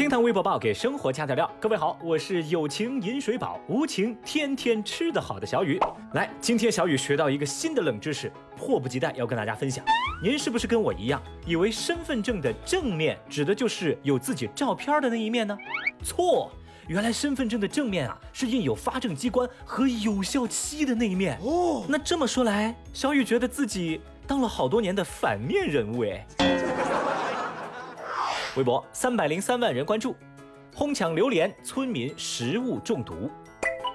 厅堂微博报给生活加点料。各位好，我是有情饮水饱，无情天天吃得好的小雨。来，今天小雨学到一个新的冷知识，迫不及待要跟大家分享。您是不是跟我一样，以为身份证的正面指的就是有自己照片的那一面呢？错，原来身份证的正面啊是印有发证机关和有效期的那一面。哦，那这么说来，小雨觉得自己当了好多年的反面人物哎。微博三百零三万人关注，哄抢榴莲，村民食物中毒。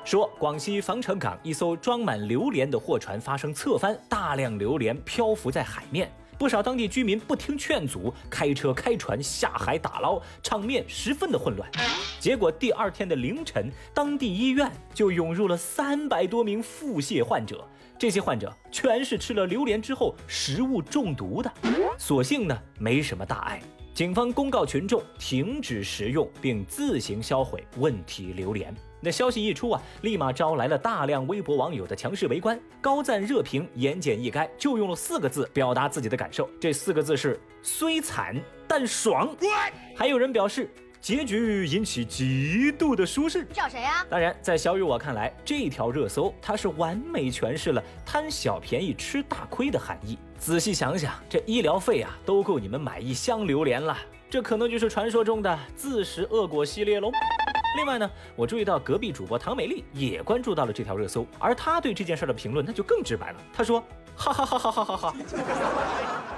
说广西防城港一艘装满榴莲的货船发生侧翻，大量榴莲漂浮在海面，不少当地居民不听劝阻，开车开船下海打捞，场面十分的混乱。结果第二天的凌晨，当地医院就涌入了三百多名腹泻患者，这些患者全是吃了榴莲之后食物中毒的，所幸呢没什么大碍。警方公告群众停止食用并自行销毁问题榴莲。那消息一出啊，立马招来了大量微博网友的强势围观，高赞热评，言简意赅，就用了四个字表达自己的感受。这四个字是“虽惨但爽”。还有人表示。结局引起极度的舒适，找谁呀？当然，在小雨我看来，这条热搜它是完美诠释了贪小便宜吃大亏的含义。仔细想想，这医疗费啊，都够你们买一箱榴莲了。这可能就是传说中的自食恶果系列喽。另外呢，我注意到隔壁主播唐美丽也关注到了这条热搜，而她对这件事的评论那就更直白了。她说：哈哈哈哈哈哈哈。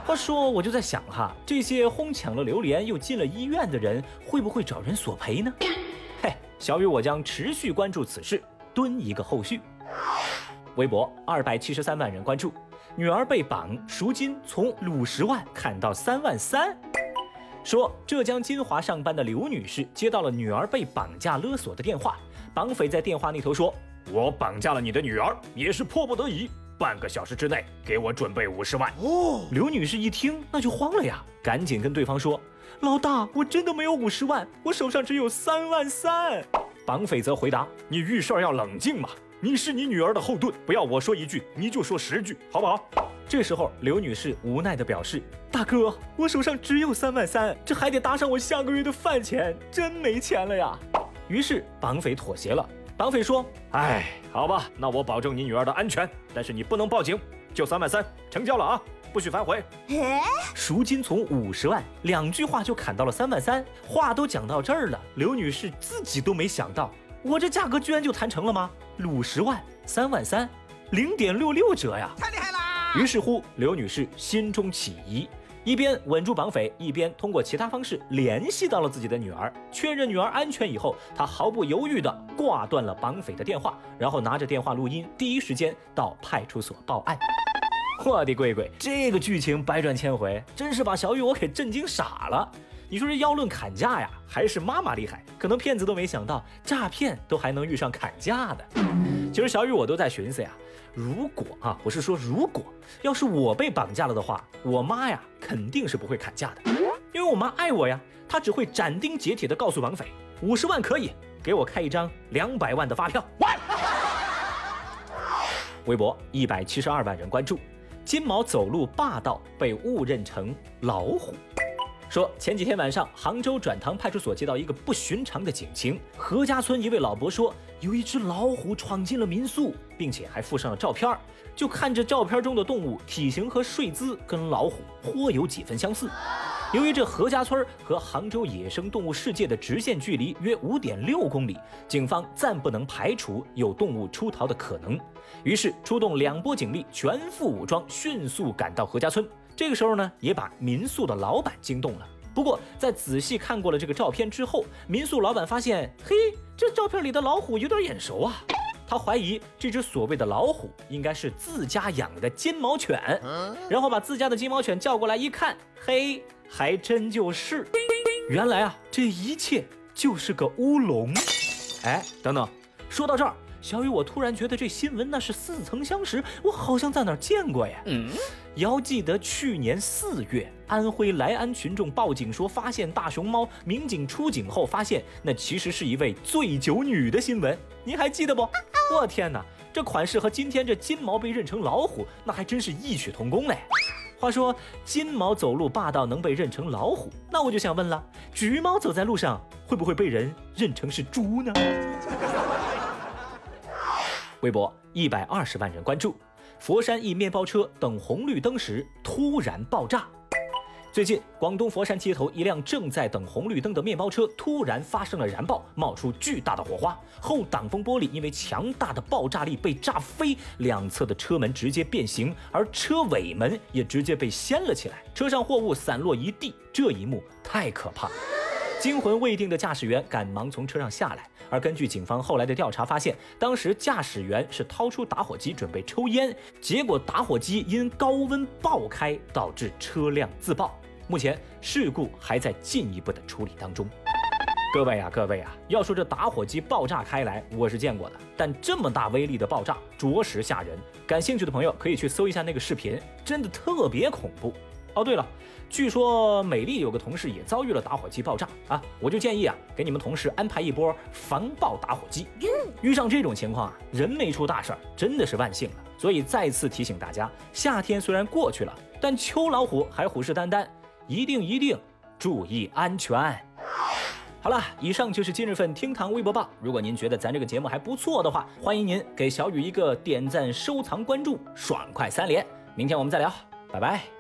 话说，我就在想哈，这些哄抢了榴莲又进了医院的人，会不会找人索赔呢？嘿，小雨我将持续关注此事，蹲一个后续。微博二百七十三万人关注，女儿被绑赎金从五十万砍到三万三。说浙江金华上班的刘女士接到了女儿被绑架勒索的电话，绑匪在电话那头说：“我绑架了你的女儿，也是迫不得已。”半个小时之内给我准备五十万哦！刘女士一听那就慌了呀，赶紧跟对方说：“老大，我真的没有五十万，我手上只有三万三。”绑匪则回答：“你遇事儿要冷静嘛，你是你女儿的后盾，不要我说一句你就说十句，好不好？”这时候刘女士无奈地表示：“大哥，我手上只有三万三，这还得搭上我下个月的饭钱，真没钱了呀。”于是绑匪妥协了。绑匪说：“哎，好吧，那我保证你女儿的安全，但是你不能报警，就三万三，成交了啊，不许反悔。”赎金从五十万，两句话就砍到了三万三。话都讲到这儿了，刘女士自己都没想到，我这价格居然就谈成了吗？五十万，三万三，零点六六折呀，太厉害啦！于是乎，刘女士心中起疑。一边稳住绑匪，一边通过其他方式联系到了自己的女儿，确认女儿安全以后，她毫不犹豫地挂断了绑匪的电话，然后拿着电话录音，第一时间到派出所报案。我的乖乖，这个剧情百转千回，真是把小雨我给震惊傻了。你说这要论砍价呀，还是妈妈厉害？可能骗子都没想到，诈骗都还能遇上砍价的。其实小雨我都在寻思呀，如果啊，我是说如果要是我被绑架了的话，我妈呀肯定是不会砍价的，因为我妈爱我呀，她只会斩钉截铁的告诉绑匪，五十万可以给我开一张两百万的发票。微博一百七十二万人关注，金毛走路霸道被误认成老虎。说前几天晚上，杭州转塘派出所接到一个不寻常的警情。何家村一位老伯说，有一只老虎闯进了民宿，并且还附上了照片儿。就看着照片中的动物体型和睡姿跟老虎颇有几分相似。由于这何家村和杭州野生动物世界的直线距离约五点六公里，警方暂不能排除有动物出逃的可能。于是出动两波警力，全副武装，迅速赶到何家村。这个时候呢，也把民宿的老板惊动了。不过，在仔细看过了这个照片之后，民宿老板发现，嘿，这照片里的老虎有点眼熟啊。他怀疑这只所谓的老虎应该是自家养的金毛犬，然后把自家的金毛犬叫过来一看，嘿，还真就是。原来啊，这一切就是个乌龙。哎，等等，说到这儿。小雨，我突然觉得这新闻那是似曾相识，我好像在哪儿见过呀。嗯，遥记得去年四月，安徽来安群众报警说发现大熊猫，民警出警后发现那其实是一位醉酒女的新闻，您还记得不？我天哪，这款式和今天这金毛被认成老虎，那还真是异曲同工嘞。话说金毛走路霸道能被认成老虎，那我就想问了，橘猫走在路上会不会被人认成是猪呢？微博一百二十万人关注，佛山一面包车等红绿灯时突然爆炸。最近，广东佛山街头一辆正在等红绿灯的面包车突然发生了燃爆，冒出巨大的火花，后挡风玻璃因为强大的爆炸力被炸飞，两侧的车门直接变形，而车尾门也直接被掀了起来，车上货物散落一地。这一幕太可怕，惊魂未定的驾驶员赶忙从车上下来。而根据警方后来的调查发现，当时驾驶员是掏出打火机准备抽烟，结果打火机因高温爆开，导致车辆自爆。目前事故还在进一步的处理当中。各位啊，各位啊，要说这打火机爆炸开来，我是见过的，但这么大威力的爆炸，着实吓人。感兴趣的朋友可以去搜一下那个视频，真的特别恐怖。哦，对了，据说美丽有个同事也遭遇了打火机爆炸啊，我就建议啊，给你们同事安排一波防爆打火机。遇上这种情况啊，人没出大事儿，真的是万幸了。所以再次提醒大家，夏天虽然过去了，但秋老虎还虎视眈眈。一定一定注意安全。好了，以上就是今日份厅堂微博报。如果您觉得咱这个节目还不错的话，欢迎您给小雨一个点赞、收藏、关注，爽快三连。明天我们再聊，拜拜。